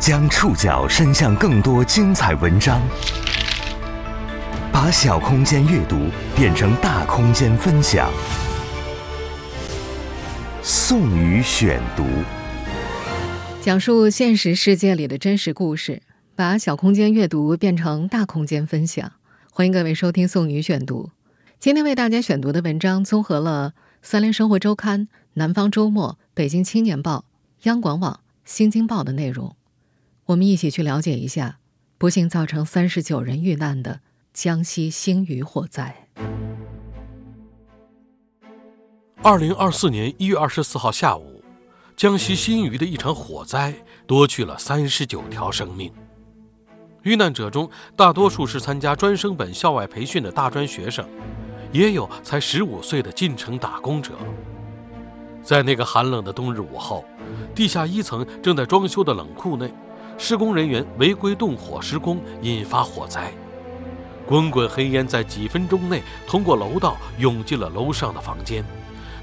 将触角伸向更多精彩文章，把小空间阅读变成大空间分享。宋宇选读，讲述现实世界里的真实故事，把小空间阅读变成大空间分享。欢迎各位收听宋宇选读。今天为大家选读的文章综合了《三联生活周刊》《南方周末》《北京青年报》《央广网》《新京报》的内容。我们一起去了解一下不幸造成三十九人遇难的江西新余火灾。二零二四年一月二十四号下午，江西新余的一场火灾夺去了三十九条生命。遇难者中，大多数是参加专升本校外培训的大专学生，也有才十五岁的进城打工者。在那个寒冷的冬日午后，地下一层正在装修的冷库内。施工人员违规动火施工，引发火灾。滚滚黑烟在几分钟内通过楼道涌进了楼上的房间。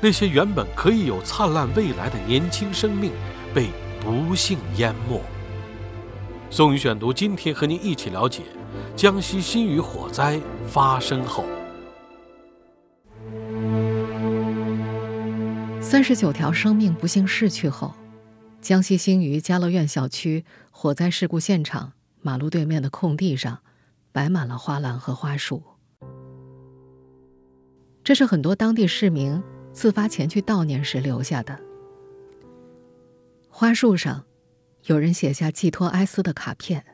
那些原本可以有灿烂未来的年轻生命，被不幸淹没。宋宇选读，今天和您一起了解江西新余火灾发生后，三十九条生命不幸逝去后。江西新余家乐苑小区火灾事故现场，马路对面的空地上，摆满了花篮和花束。这是很多当地市民自发前去悼念时留下的。花束上，有人写下寄托哀思的卡片：“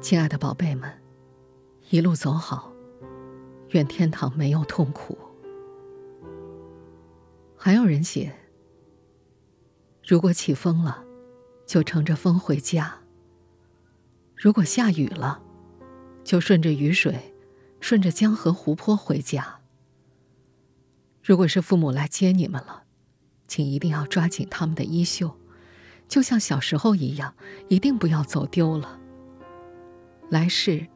亲爱的宝贝们，一路走好，愿天堂没有痛苦。”还有人写。如果起风了，就乘着风回家。如果下雨了，就顺着雨水，顺着江河湖泊回家。如果是父母来接你们了，请一定要抓紧他们的衣袖，就像小时候一样，一定不要走丢了。来世，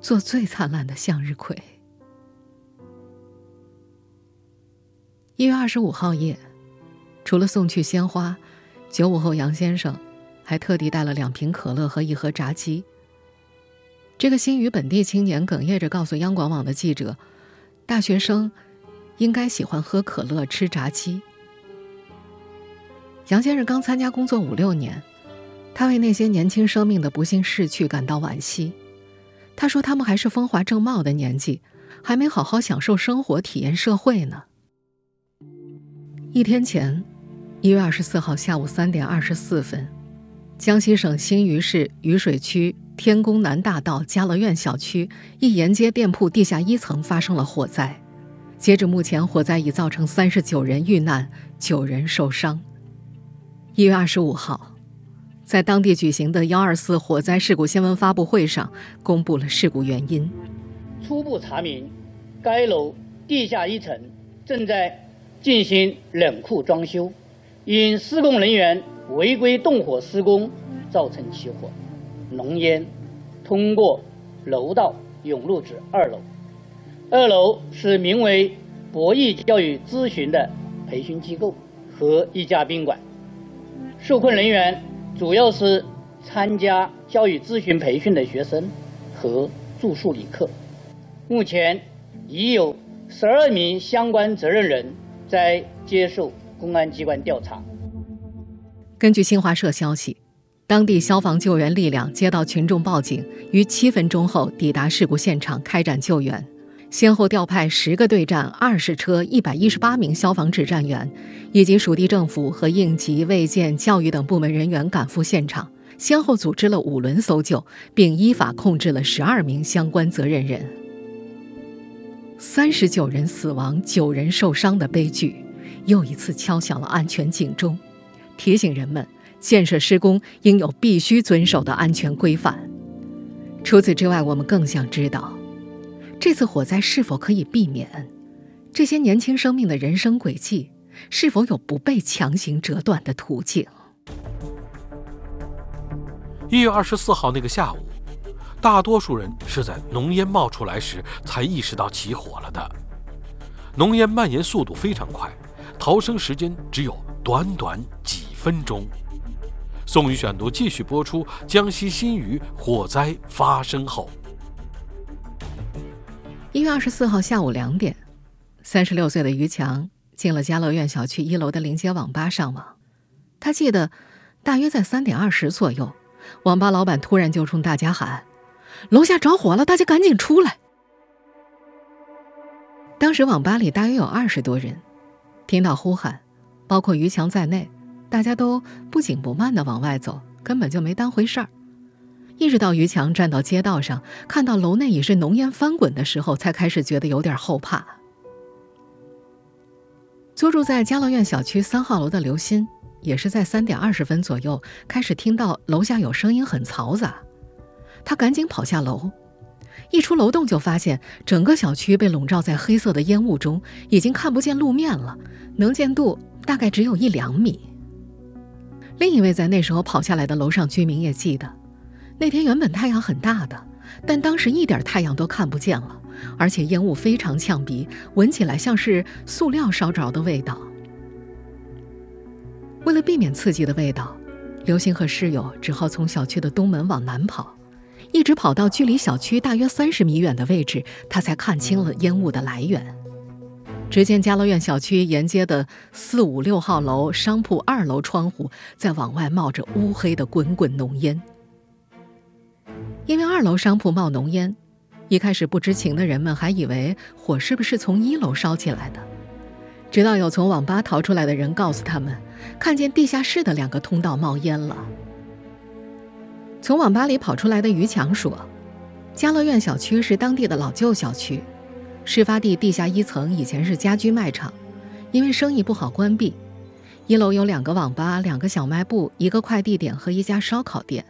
做最灿烂的向日葵。一月二十五号夜，除了送去鲜花。九五后杨先生，还特地带了两瓶可乐和一盒炸鸡。这个新余本地青年哽咽着告诉央广网的记者：“大学生应该喜欢喝可乐、吃炸鸡。”杨先生刚参加工作五六年，他为那些年轻生命的不幸逝去感到惋惜。他说：“他们还是风华正茂的年纪，还没好好享受生活、体验社会呢。”一天前。一月二十四号下午三点二十四分，江西省新余市渝水区天宫南大道家乐苑小区一沿街店铺地下一层发生了火灾。截至目前，火灾已造成三十九人遇难，九人受伤。一月二十五号，在当地举行的幺二四火灾事故新闻发布会上，公布了事故原因。初步查明，该楼地下一层正在进行冷库装修。因施工人员违规动火施工，造成起火，浓烟通过楼道涌入至二楼。二楼是名为博弈教育咨询的培训机构和一家宾馆，受困人员主要是参加教育咨询培训的学生和住宿旅客。目前已有十二名相关责任人在接受。公安机关调查。根据新华社消息，当地消防救援力量接到群众报警，于七分钟后抵达事故现场开展救援，先后调派十个队站、二十车、一百一十八名消防指战员，以及属地政府和应急、卫健、教育等部门人员赶赴现场，先后组织了五轮搜救，并依法控制了十二名相关责任人。三十九人死亡、九人受伤的悲剧。又一次敲响了安全警钟，提醒人们建设施工应有必须遵守的安全规范。除此之外，我们更想知道，这次火灾是否可以避免？这些年轻生命的人生轨迹是否有不被强行折断的途径？一月二十四号那个下午，大多数人是在浓烟冒出来时才意识到起火了的。浓烟蔓延速度非常快。逃生时间只有短短几分钟，宋宇选读继续播出：江西新余火灾发生后，一月二十四号下午两点，三十六岁的于强进了家乐苑小区一楼的临街网吧上网。他记得，大约在三点二十左右，网吧老板突然就冲大家喊：“楼下着火了，大家赶紧出来！”当时网吧里大约有二十多人，听到呼喊，包括于强在内。大家都不紧不慢地往外走，根本就没当回事儿。一直到于强站到街道上，看到楼内已是浓烟翻滚的时候，才开始觉得有点后怕。租住在嘉乐苑小区三号楼的刘鑫，也是在三点二十分左右开始听到楼下有声音很嘈杂，他赶紧跑下楼，一出楼栋就发现整个小区被笼罩在黑色的烟雾中，已经看不见路面了，能见度大概只有一两米。另一位在那时候跑下来的楼上居民也记得，那天原本太阳很大的，但当时一点太阳都看不见了，而且烟雾非常呛鼻，闻起来像是塑料烧着的味道。为了避免刺激的味道，刘星和室友只好从小区的东门往南跑，一直跑到距离小区大约三十米远的位置，他才看清了烟雾的来源。只见家乐苑小区沿街的四五六号楼商铺二楼窗户在往外冒着乌黑的滚滚浓烟。因为二楼商铺冒浓烟，一开始不知情的人们还以为火是不是从一楼烧起来的，直到有从网吧逃出来的人告诉他们，看见地下室的两个通道冒烟了。从网吧里跑出来的于强说：“家乐苑小区是当地的老旧小区。”事发地地下一层以前是家居卖场，因为生意不好关闭。一楼有两个网吧、两个小卖部、一个快递点和一家烧烤店。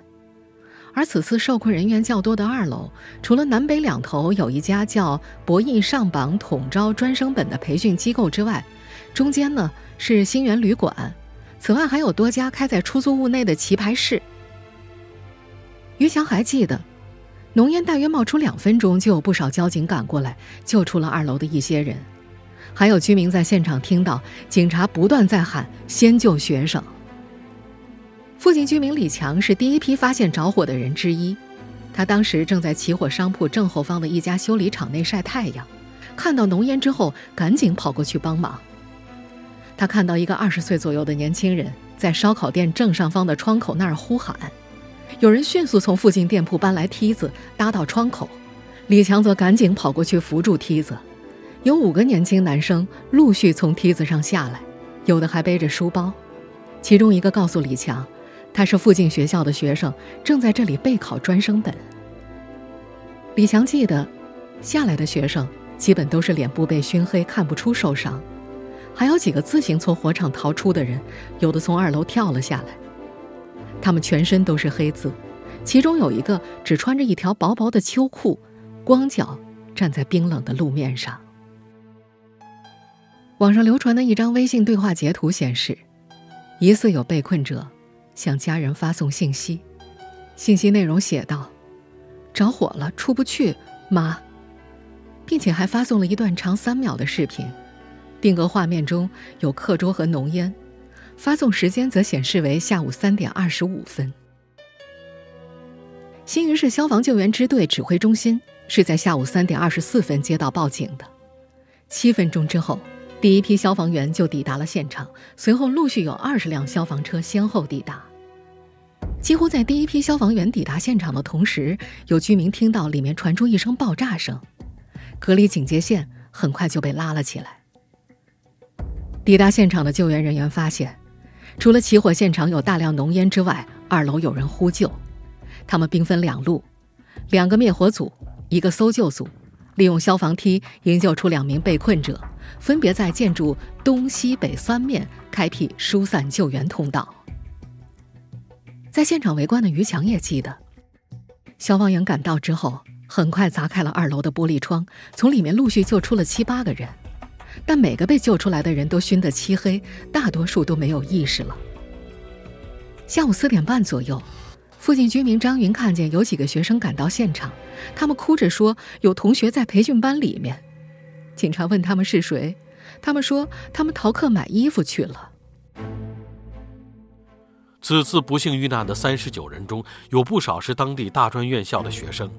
而此次受困人员较多的二楼，除了南北两头有一家叫“博弈上榜统招专升本”的培训机构之外，中间呢是新源旅馆。此外还有多家开在出租屋内的棋牌室。于强还记得。浓烟大约冒出两分钟，就有不少交警赶过来救出了二楼的一些人，还有居民在现场听到警察不断在喊“先救学生”。附近居民李强是第一批发现着火的人之一，他当时正在起火商铺正后方的一家修理厂内晒太阳，看到浓烟之后赶紧跑过去帮忙。他看到一个二十岁左右的年轻人在烧烤店正上方的窗口那儿呼喊。有人迅速从附近店铺搬来梯子搭到窗口，李强则赶紧跑过去扶住梯子。有五个年轻男生陆续从梯子上下来，有的还背着书包。其中一个告诉李强，他是附近学校的学生，正在这里备考专升本。李强记得，下来的学生基本都是脸部被熏黑，看不出受伤，还有几个自行从火场逃出的人，有的从二楼跳了下来。他们全身都是黑字，其中有一个只穿着一条薄薄的秋裤，光脚站在冰冷的路面上。网上流传的一张微信对话截图显示，疑似有被困者向家人发送信息，信息内容写道：“着火了，出不去，妈。”并且还发送了一段长三秒的视频，定格画面中有课桌和浓烟。发送时间则显示为下午三点二十五分。新余市消防救援支队指挥中心是在下午三点二十四分接到报警的，七分钟之后，第一批消防员就抵达了现场，随后陆续有二十辆消防车先后抵达。几乎在第一批消防员抵达现场的同时，有居民听到里面传出一声爆炸声，隔离警戒线很快就被拉了起来。抵达现场的救援人员发现。除了起火现场有大量浓烟之外，二楼有人呼救。他们兵分两路，两个灭火组，一个搜救组，利用消防梯营救出两名被困者，分别在建筑东西北三面开辟疏散救援通道。在现场围观的于强也记得，消防员赶到之后，很快砸开了二楼的玻璃窗，从里面陆续救出了七八个人。但每个被救出来的人都熏得漆黑，大多数都没有意识了。下午四点半左右，附近居民张云看见有几个学生赶到现场，他们哭着说有同学在培训班里面。警察问他们是谁，他们说他们逃课买衣服去了。此次不幸遇难的三十九人中，有不少是当地大专院校的学生，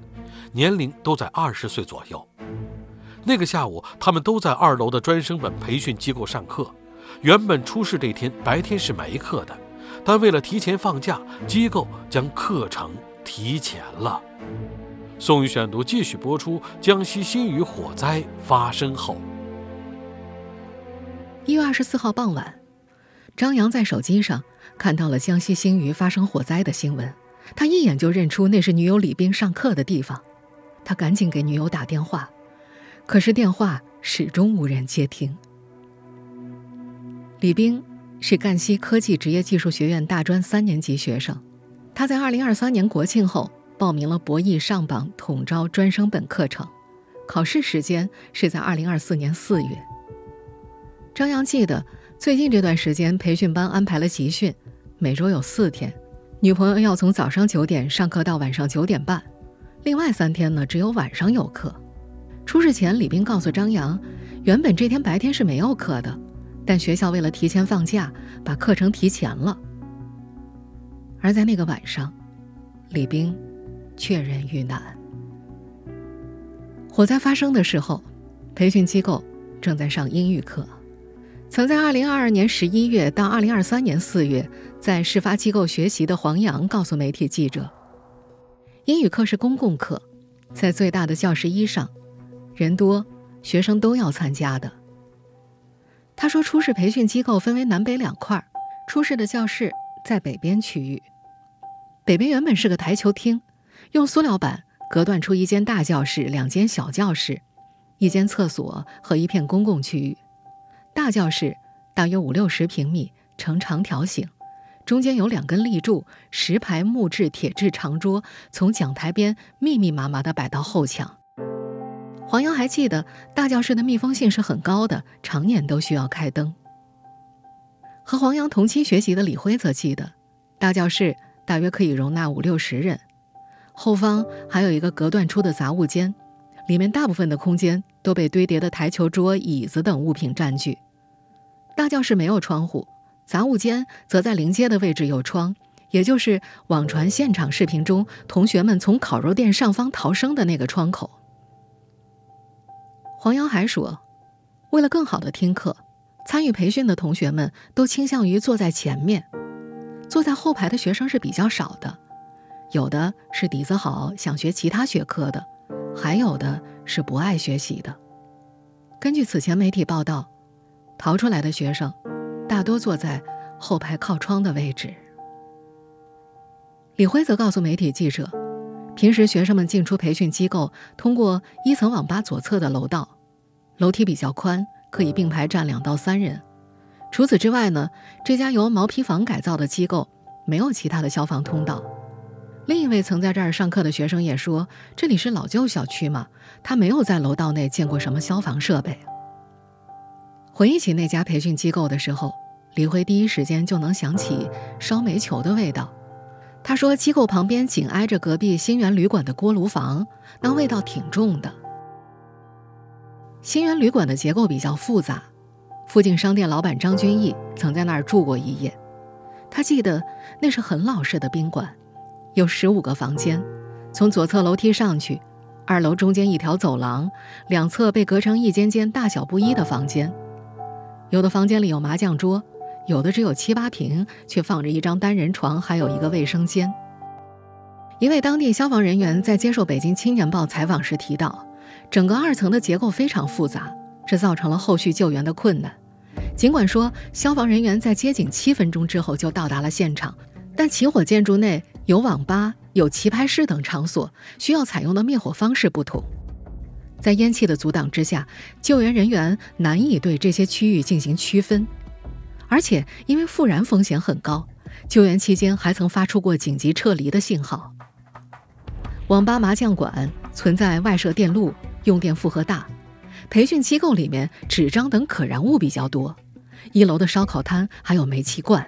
年龄都在二十岁左右。那个下午，他们都在二楼的专升本培训机构上课。原本出事这天白天是没课的，但为了提前放假，机构将课程提前了。宋宇选读继续播出：江西新余火灾发生后，一月二十四号傍晚，张扬在手机上看到了江西新余发生火灾的新闻，他一眼就认出那是女友李冰上课的地方，他赶紧给女友打电话。可是电话始终无人接听。李冰是赣西科技职业技术学院大专三年级学生，他在二零二三年国庆后报名了博弈上榜统招专升本课程，考试时间是在二零二四年四月。张扬记得，最近这段时间培训班安排了集训，每周有四天，女朋友要从早上九点上课到晚上九点半，另外三天呢只有晚上有课。出事前，李斌告诉张扬，原本这天白天是没有课的，但学校为了提前放假，把课程提前了。而在那个晚上，李斌确认遇难。火灾发生的时候，培训机构正在上英语课。曾在2022年11月到2023年4月在事发机构学习的黄洋告诉媒体记者，英语课是公共课，在最大的教室一上。人多，学生都要参加的。他说，初试培训机构分为南北两块初试的教室在北边区域。北边原本是个台球厅，用塑料板隔断出一间大教室、两间小教室、一间厕所和一片公共区域。大教室大约五六十平米，呈长条形，中间有两根立柱，十排木质、铁质长桌从讲台边密密麻麻地摆到后墙。黄洋还记得，大教室的密封性是很高的，常年都需要开灯。和黄洋同期学习的李辉则记得，大教室大约可以容纳五六十人，后方还有一个隔断出的杂物间，里面大部分的空间都被堆叠的台球桌、椅子等物品占据。大教室没有窗户，杂物间则在临街的位置有窗，也就是网传现场视频中同学们从烤肉店上方逃生的那个窗口。黄洋还说，为了更好的听课，参与培训的同学们都倾向于坐在前面，坐在后排的学生是比较少的，有的是底子好想学其他学科的，还有的是不爱学习的。根据此前媒体报道，逃出来的学生大多坐在后排靠窗的位置。李辉则告诉媒体记者。平时学生们进出培训机构，通过一层网吧左侧的楼道，楼梯比较宽，可以并排站两到三人。除此之外呢，这家由毛坯房改造的机构没有其他的消防通道。另一位曾在这儿上课的学生也说，这里是老旧小区嘛，他没有在楼道内见过什么消防设备。回忆起那家培训机构的时候，李辉第一时间就能想起烧煤球的味道。他说：“机构旁边紧挨着隔壁新源旅馆的锅炉房，那味道挺重的。新源旅馆的结构比较复杂，附近商店老板张君义曾在那儿住过一夜。他记得那是很老式的宾馆，有十五个房间，从左侧楼梯上去，二楼中间一条走廊，两侧被隔成一间间大小不一的房间，有的房间里有麻将桌。”有的只有七八平，却放着一张单人床，还有一个卫生间。一位当地消防人员在接受《北京青年报》采访时提到，整个二层的结构非常复杂，这造成了后续救援的困难。尽管说消防人员在接警七分钟之后就到达了现场，但起火建筑内有网吧、有棋牌室等场所，需要采用的灭火方式不同，在烟气的阻挡之下，救援人员难以对这些区域进行区分。而且，因为复燃风险很高，救援期间还曾发出过紧急撤离的信号。网吧、麻将馆存在外设电路，用电负荷大；培训机构里面纸张等可燃物比较多，一楼的烧烤摊还有煤气罐，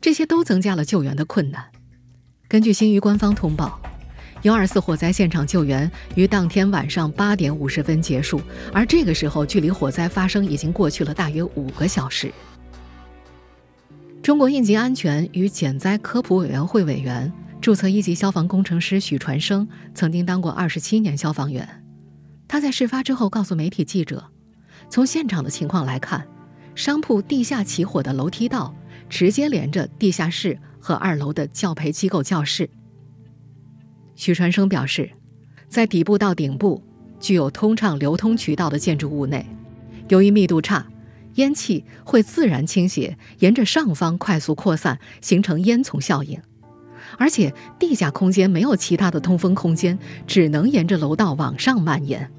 这些都增加了救援的困难。根据新余官方通报，幺二四火灾现场救援于当天晚上八点五十分结束，而这个时候距离火灾发生已经过去了大约五个小时。中国应急安全与减灾科普委员会委员、注册一级消防工程师许传生曾经当过二十七年消防员。他在事发之后告诉媒体记者：“从现场的情况来看，商铺地下起火的楼梯道直接连着地下室和二楼的教培机构教室。”许传生表示，在底部到顶部具有通畅流通渠道的建筑物内，由于密度差，烟气会自然倾斜，沿着上方快速扩散，形成烟囱效应。而且地下空间没有其他的通风空间，只能沿着楼道往上蔓延。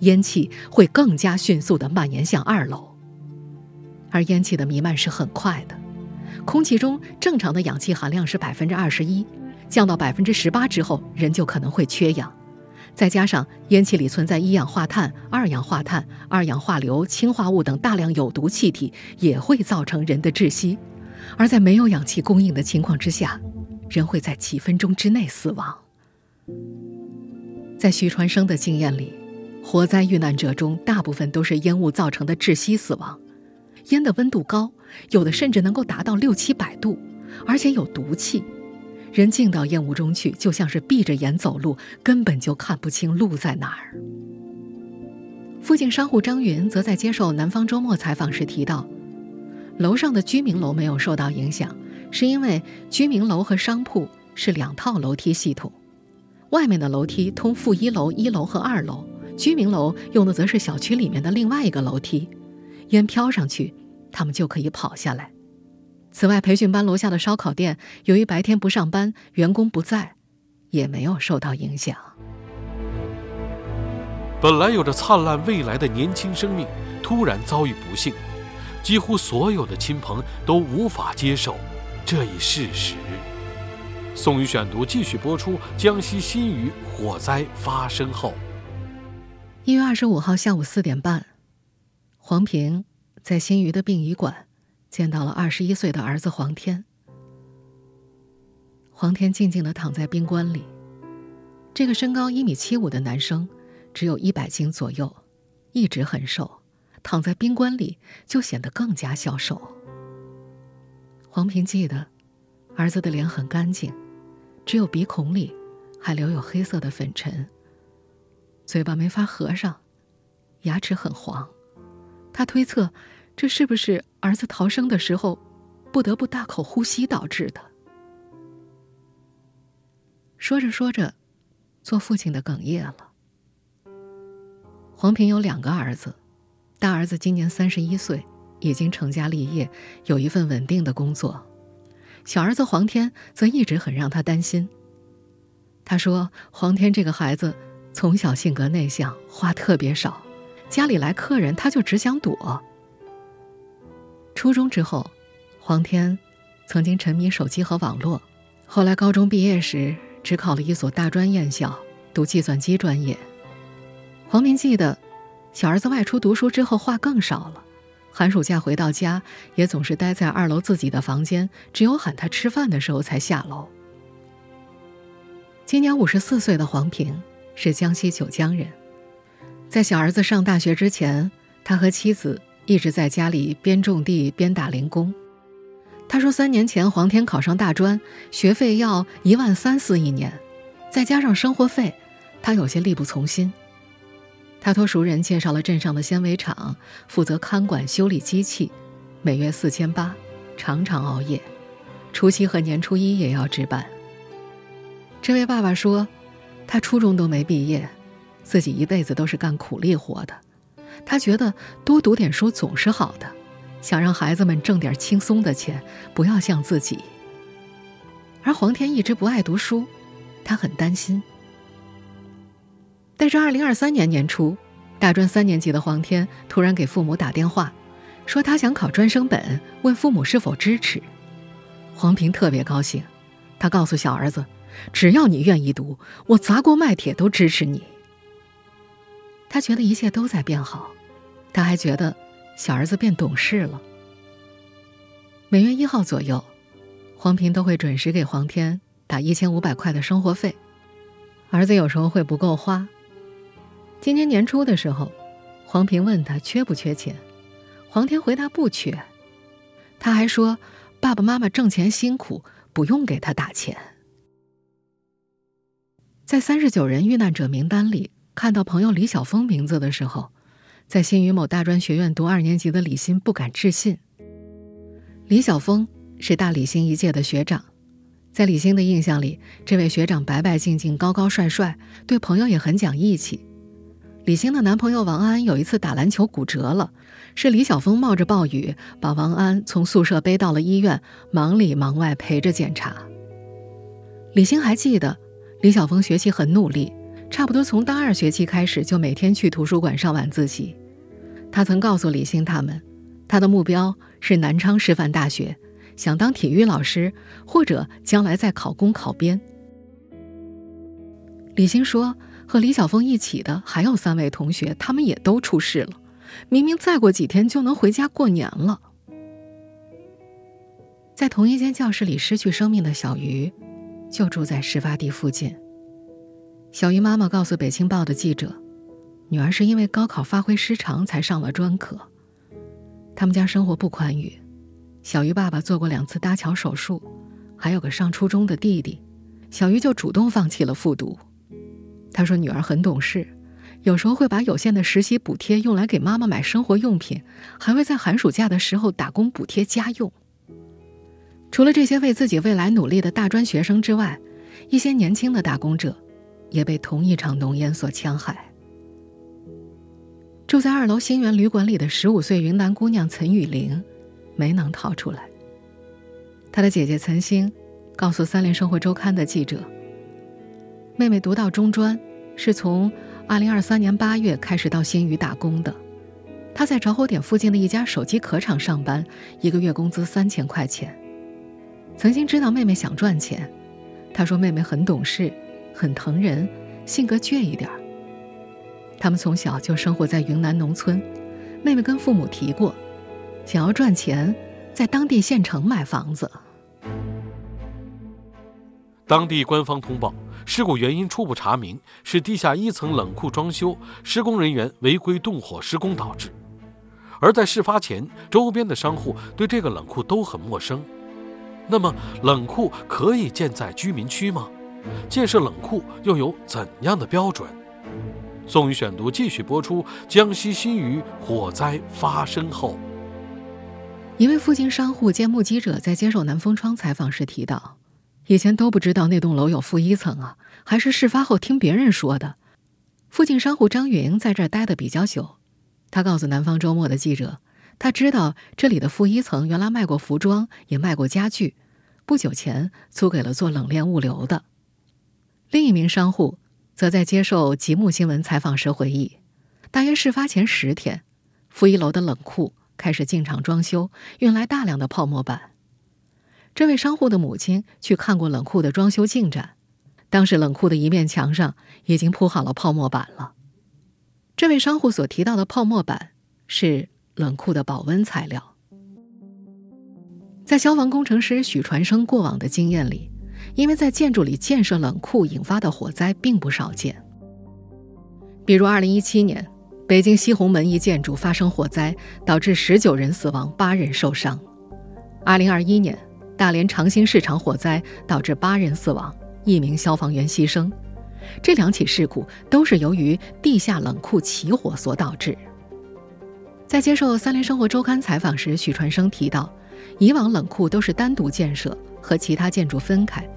烟气会更加迅速地蔓延向二楼，而烟气的弥漫是很快的。空气中正常的氧气含量是百分之二十一，降到百分之十八之后，人就可能会缺氧。再加上烟气里存在一氧化碳、二氧化碳、二氧化硫、氰化物等大量有毒气体，也会造成人的窒息。而在没有氧气供应的情况之下，人会在几分钟之内死亡。在徐传生的经验里。火灾遇难者中，大部分都是烟雾造成的窒息死亡。烟的温度高，有的甚至能够达到六七百度，而且有毒气。人进到烟雾中去，就像是闭着眼走路，根本就看不清路在哪儿。附近商户张云则在接受《南方周末》采访时提到，楼上的居民楼没有受到影响，是因为居民楼和商铺是两套楼梯系统，外面的楼梯通负一楼、一楼和二楼。居民楼用的则是小区里面的另外一个楼梯，烟飘上去，他们就可以跑下来。此外，培训班楼下的烧烤店，由于白天不上班，员工不在，也没有受到影响。本来有着灿烂未来的年轻生命，突然遭遇不幸，几乎所有的亲朋都无法接受这一事实。宋宇选读继续播出：江西新余火灾发生后。一月二十五号下午四点半，黄平在新余的殡仪馆见到了二十一岁的儿子黄天。黄天静静的躺在冰棺里，这个身高一米七五的男生，只有一百斤左右，一直很瘦，躺在冰棺里就显得更加消瘦。黄平记得，儿子的脸很干净，只有鼻孔里还留有黑色的粉尘。嘴巴没法合上，牙齿很黄。他推测，这是不是儿子逃生的时候不得不大口呼吸导致的？说着说着，做父亲的哽咽了。黄平有两个儿子，大儿子今年三十一岁，已经成家立业，有一份稳定的工作；小儿子黄天则一直很让他担心。他说：“黄天这个孩子。”从小性格内向，话特别少，家里来客人他就只想躲。初中之后，黄天曾经沉迷手机和网络，后来高中毕业时只考了一所大专院校，读计算机专业。黄明记得，小儿子外出读书之后话更少了，寒暑假回到家也总是待在二楼自己的房间，只有喊他吃饭的时候才下楼。今年五十四岁的黄平。是江西九江人，在小儿子上大学之前，他和妻子一直在家里边种地边打零工。他说，三年前黄天考上大专，学费要一万三四一年，再加上生活费，他有些力不从心。他托熟人介绍了镇上的纤维厂，负责看管修理机器，每月四千八，常常熬夜，除夕和年初一也要值班。这位爸爸说。他初中都没毕业，自己一辈子都是干苦力活的。他觉得多读点书总是好的，想让孩子们挣点轻松的钱，不要像自己。而黄天一直不爱读书，他很担心。但是二零二三年年初，大专三年级的黄天突然给父母打电话，说他想考专升本，问父母是否支持。黄平特别高兴，他告诉小儿子。只要你愿意读，我砸锅卖铁都支持你。他觉得一切都在变好，他还觉得小儿子变懂事了。每月一号左右，黄平都会准时给黄天打一千五百块的生活费。儿子有时候会不够花。今年年初的时候，黄平问他缺不缺钱，黄天回答不缺。他还说爸爸妈妈挣钱辛苦，不用给他打钱。在三十九人遇难者名单里看到朋友李晓峰名字的时候，在新余某大专学院读二年级的李欣不敢置信。李晓峰是大李欣一届的学长，在李欣的印象里，这位学长白白净净、高高帅帅，对朋友也很讲义气。李欣的男朋友王安有一次打篮球骨折了，是李晓峰冒着暴雨把王安从宿舍背到了医院，忙里忙外陪着检查。李欣还记得。李晓峰学习很努力，差不多从大二学期开始就每天去图书馆上晚自习。他曾告诉李欣他们，他的目标是南昌师范大学，想当体育老师或者将来再考公考编。李欣说，和李晓峰一起的还有三位同学，他们也都出事了。明明再过几天就能回家过年了。在同一间教室里失去生命的小鱼。就住在事发地附近。小鱼妈妈告诉《北青报》的记者，女儿是因为高考发挥失常才上了专科。他们家生活不宽裕，小鱼爸爸做过两次搭桥手术，还有个上初中的弟弟，小鱼就主动放弃了复读。他说女儿很懂事，有时候会把有限的实习补贴用来给妈妈买生活用品，还会在寒暑假的时候打工补贴家用。除了这些为自己未来努力的大专学生之外，一些年轻的打工者也被同一场浓烟所戕害。住在二楼新源旅馆里的十五岁云南姑娘岑雨玲，没能逃出来。她的姐姐岑星告诉《三联生活周刊》的记者：“妹妹读到中专，是从2023年8月开始到新余打工的。她在着火点附近的一家手机壳厂上班，一个月工资三千块钱。”曾经知道妹妹想赚钱，他说妹妹很懂事，很疼人，性格倔一点儿。他们从小就生活在云南农村，妹妹跟父母提过，想要赚钱，在当地县城买房子。当地官方通报，事故原因初步查明是地下一层冷库装修，施工人员违规动火施工导致。而在事发前，周边的商户对这个冷库都很陌生。那么，冷库可以建在居民区吗？建设冷库又有怎样的标准？宋宇选读继续播出。江西新余火灾发生后，一位附近商户兼目击者在接受南风窗采访时提到，以前都不知道那栋楼有负一层啊，还是事发后听别人说的。附近商户张云在这儿待的比较久，他告诉南方周末的记者。他知道这里的负一层原来卖过服装，也卖过家具，不久前租给了做冷链物流的。另一名商户则在接受极目新闻采访时回忆，大约事发前十天，负一楼的冷库开始进场装修，运来大量的泡沫板。这位商户的母亲去看过冷库的装修进展，当时冷库的一面墙上已经铺好了泡沫板了。这位商户所提到的泡沫板是。冷库的保温材料，在消防工程师许传生过往的经验里，因为在建筑里建设冷库引发的火灾并不少见。比如，二零一七年北京西红门一建筑发生火灾，导致十九人死亡、八人受伤；二零二一年大连长兴市场火灾导致八人死亡，一名消防员牺牲。这两起事故都是由于地下冷库起火所导致。在接受《三联生活周刊》采访时，许传生提到，以往冷库都是单独建设，和其他建筑分开。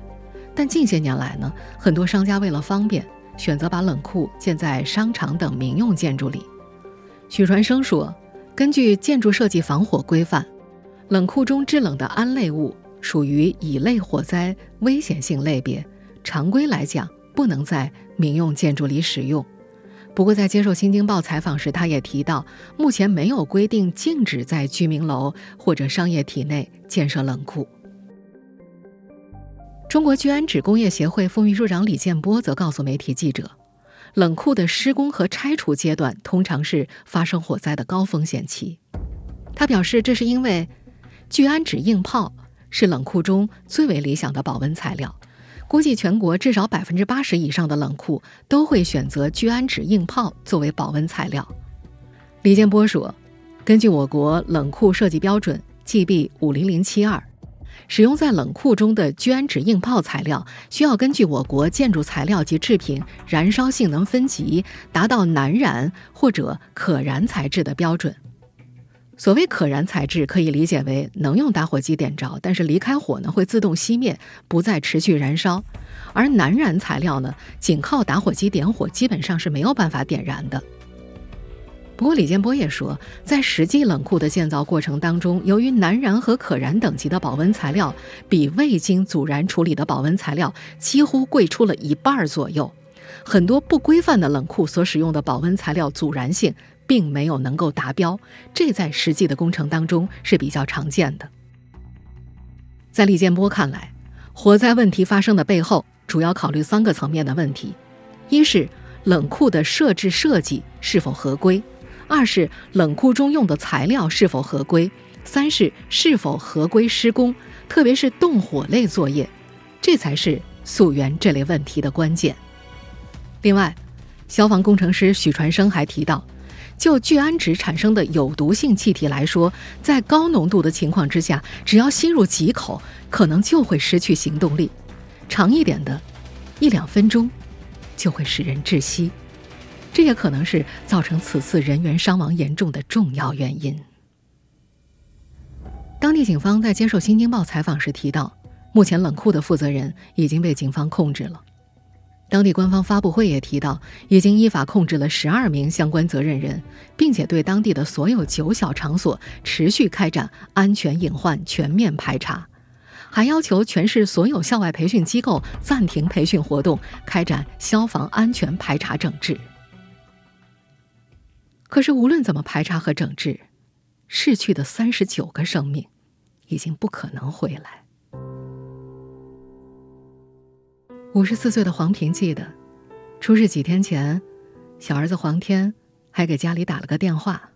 但近些年来呢，很多商家为了方便，选择把冷库建在商场等民用建筑里。许传生说，根据建筑设计防火规范，冷库中制冷的胺类物属于乙类火灾危险性类别，常规来讲不能在民用建筑里使用。不过，在接受《新京报》采访时，他也提到，目前没有规定禁止在居民楼或者商业体内建设冷库。中国聚氨酯工业协会副秘书长李建波则告诉媒体记者，冷库的施工和拆除阶段通常是发生火灾的高风险期。他表示，这是因为聚氨酯硬泡是冷库中最为理想的保温材料。估计全国至少百分之八十以上的冷库都会选择聚氨酯硬泡作为保温材料。李建波说：“根据我国冷库设计标准 GB 五零零七二，使用在冷库中的聚氨酯硬泡材料，需要根据我国建筑材料及制品燃烧性能分级，达到难燃或者可燃材质的标准。所谓可燃材质，可以理解为能用打火机点着，但是离开火呢会自动熄灭，不再持续燃烧；而难燃材料呢，仅靠打火机点火，基本上是没有办法点燃的。不过，李建波也说，在实际冷库的建造过程当中，由于难燃和可燃等级的保温材料比未经阻燃处理的保温材料几乎贵出了一半左右，很多不规范的冷库所使用的保温材料阻燃性并没有能够达标，这在实际的工程当中是比较常见的。在李建波看来，火灾问题发生的背后主要考虑三个层面的问题：一是冷库的设置设计是否合规。二是冷库中用的材料是否合规，三是是否合规施工，特别是动火类作业，这才是溯源这类问题的关键。另外，消防工程师许传生还提到，就聚氨酯产生的有毒性气体来说，在高浓度的情况之下，只要吸入几口，可能就会失去行动力，长一点的，一两分钟，就会使人窒息。这也可能是造成此次人员伤亡严重的重要原因。当地警方在接受《新京报》采访时提到，目前冷库的负责人已经被警方控制了。当地官方发布会也提到，已经依法控制了十二名相关责任人，并且对当地的所有酒小场所持续开展安全隐患全面排查，还要求全市所有校外培训机构暂停培训活动，开展消防安全排查整治。可是，无论怎么排查和整治，逝去的三十九个生命已经不可能回来。五十四岁的黄平记得，出事几天前，小儿子黄天还给家里打了个电话。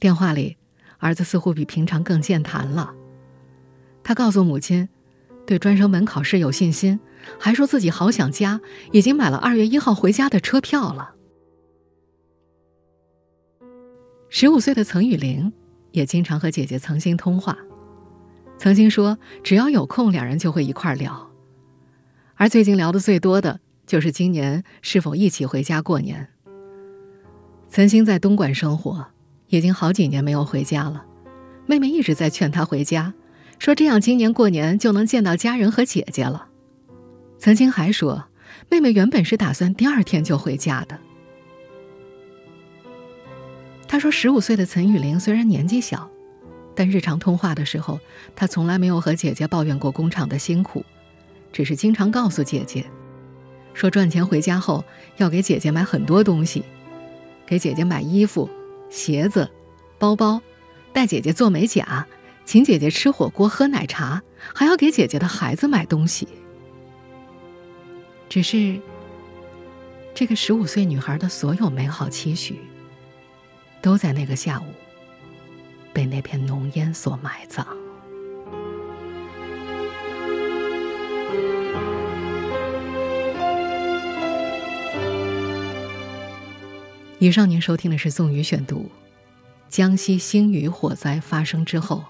电话里，儿子似乎比平常更健谈了。他告诉母亲，对专升本考试有信心，还说自己好想家，已经买了二月一号回家的车票了。十五岁的曾雨玲也经常和姐姐曾经通话，曾经说只要有空，两人就会一块聊。而最近聊的最多的就是今年是否一起回家过年。曾经在东莞生活，已经好几年没有回家了。妹妹一直在劝她回家，说这样今年过年就能见到家人和姐姐了。曾经还说，妹妹原本是打算第二天就回家的。他说：“十五岁的陈雨玲虽然年纪小，但日常通话的时候，他从来没有和姐姐抱怨过工厂的辛苦，只是经常告诉姐姐，说赚钱回家后要给姐姐买很多东西，给姐姐买衣服、鞋子、包包，带姐姐做美甲，请姐姐吃火锅、喝奶茶，还要给姐姐的孩子买东西。只是，这个十五岁女孩的所有美好期许。”都在那个下午被那片浓烟所埋葬。以上您收听的是宋宇选读，江西星宇火灾发生之后。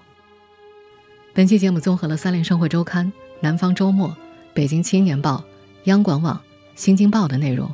本期节目综合了《三联生活周刊》《南方周末》《北京青年报》《央广网》《新京报》的内容。